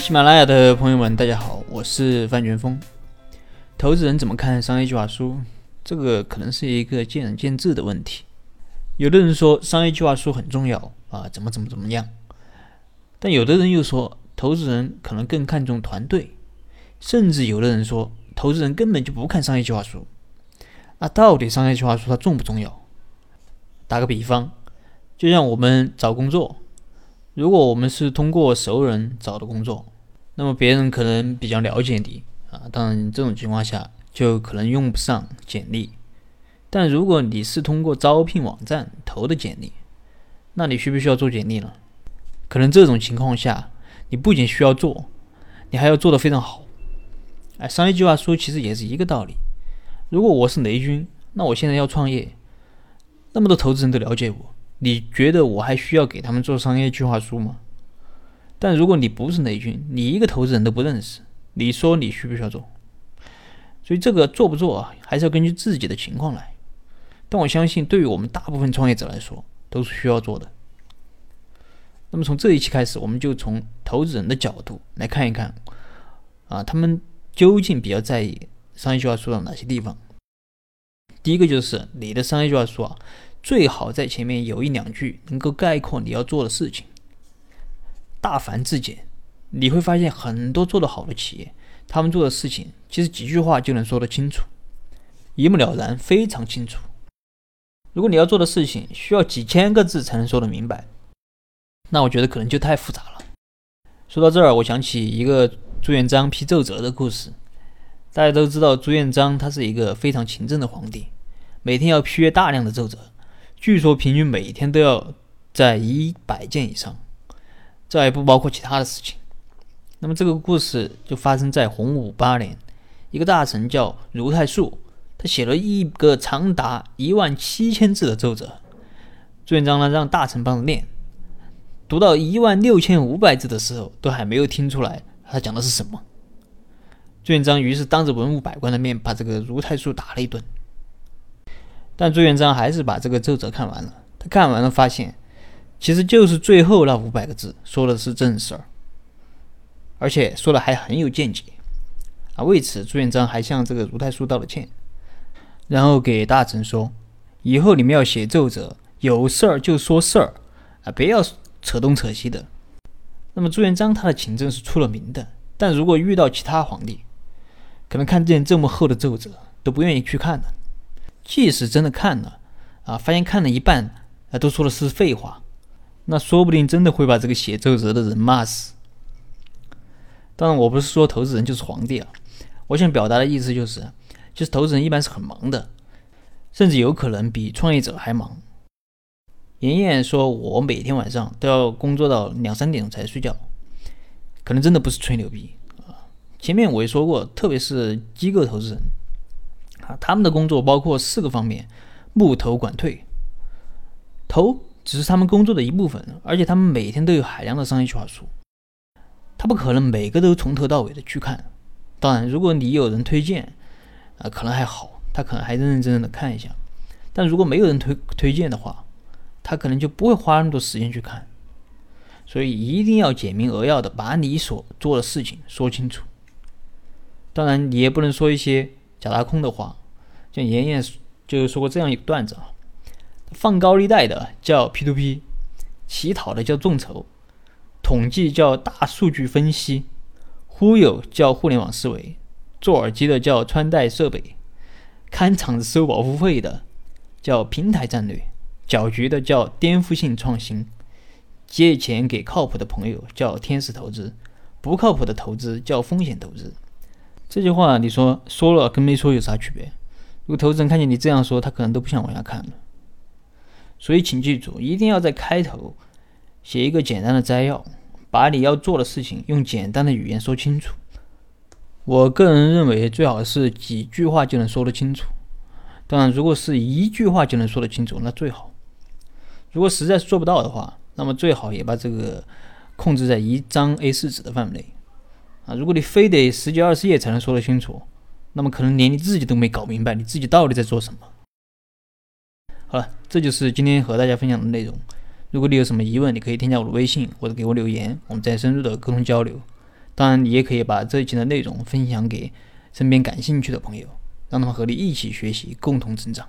喜马拉雅的朋友们，大家好，我是范全峰。投资人怎么看商业计划书？这个可能是一个见仁见智的问题。有的人说商业计划书很重要啊，怎么怎么怎么样。但有的人又说，投资人可能更看重团队，甚至有的人说，投资人根本就不看商业计划书。那到底商业计划书它重不重要？打个比方，就像我们找工作，如果我们是通过熟人找的工作，那么别人可能比较了解你啊，当然这种情况下就可能用不上简历。但如果你是通过招聘网站投的简历，那你需不需要做简历呢？可能这种情况下，你不仅需要做，你还要做得非常好。哎，商业计划书其实也是一个道理。如果我是雷军，那我现在要创业，那么多投资人都了解我，你觉得我还需要给他们做商业计划书吗？但如果你不是雷军，你一个投资人都不认识，你说你需不需要做？所以这个做不做啊，还是要根据自己的情况来。但我相信，对于我们大部分创业者来说，都是需要做的。那么从这一期开始，我们就从投资人的角度来看一看，啊，他们究竟比较在意商业计划书的哪些地方？第一个就是你的商业计划书啊，最好在前面有一两句能够概括你要做的事情，大凡至简。你会发现很多做得好的企业，他们做的事情其实几句话就能说得清楚，一目了然，非常清楚。如果你要做的事情需要几千个字才能说得明白。那我觉得可能就太复杂了。说到这儿，我想起一个朱元璋批奏折的故事。大家都知道，朱元璋他是一个非常勤政的皇帝，每天要批阅大量的奏折，据说平均每天都要在一百件以上，这还不包括其他的事情。那么这个故事就发生在洪武八年，一个大臣叫如太素，他写了一个长达一万七千字的奏折。朱元璋呢，让大臣帮着念。读到一万六千五百字的时候，都还没有听出来他讲的是什么。朱元璋于是当着文武百官的面把这个如太素打了一顿。但朱元璋还是把这个奏折看完了。他看完了，发现其实就是最后那五百个字说的是正事儿，而且说的还很有见解。啊，为此朱元璋还向这个如太叔道了歉，然后给大臣说：“以后你们要写奏折，有事儿就说事儿，啊，不要。”扯东扯西的，那么朱元璋他的勤政是出了名的，但如果遇到其他皇帝，可能看见这么厚的奏折都不愿意去看了。即使真的看了，啊，发现看了一半，啊，都说的是废话，那说不定真的会把这个写奏折的人骂死。当然，我不是说投资人就是皇帝啊，我想表达的意思就是，就是投资人一般是很忙的，甚至有可能比创业者还忙。妍妍说：“我每天晚上都要工作到两三点钟才睡觉，可能真的不是吹牛逼啊。前面我也说过，特别是机构投资人他们的工作包括四个方面：募投、管退。投只是他们工作的一部分，而且他们每天都有海量的商业计划书，他不可能每个都从头到尾的去看。当然，如果你有人推荐啊，可能还好，他可能还认认真真的看一下。但如果没有人推推荐的话，他可能就不会花那么多时间去看，所以一定要简明扼要的把你所做的事情说清楚。当然，你也不能说一些假大空的话。像妍妍就说过这样一个段子啊：放高利贷的叫 P to P，乞讨的叫众筹，统计叫大数据分析，忽悠叫互联网思维，做耳机的叫穿戴设备，看场子收保护费的叫平台战略。搅局的叫颠覆性创新，借钱给靠谱的朋友叫天使投资，不靠谱的投资叫风险投资。这句话你说说了跟没说有啥区别？如果投资人看见你这样说，他可能都不想往下看了。所以请记住，一定要在开头写一个简单的摘要，把你要做的事情用简单的语言说清楚。我个人认为最好是几句话就能说得清楚。当然，如果是一句话就能说得清楚，那最好。如果实在是做不到的话，那么最好也把这个控制在一张 A4 纸的范围内啊。如果你非得十几二十页才能说得清楚，那么可能连你自己都没搞明白你自己到底在做什么。好了，这就是今天和大家分享的内容。如果你有什么疑问，你可以添加我的微信或者给我留言，我们再深入的沟通交流。当然，你也可以把这一期的内容分享给身边感兴趣的朋友，让他们和你一起学习，共同成长。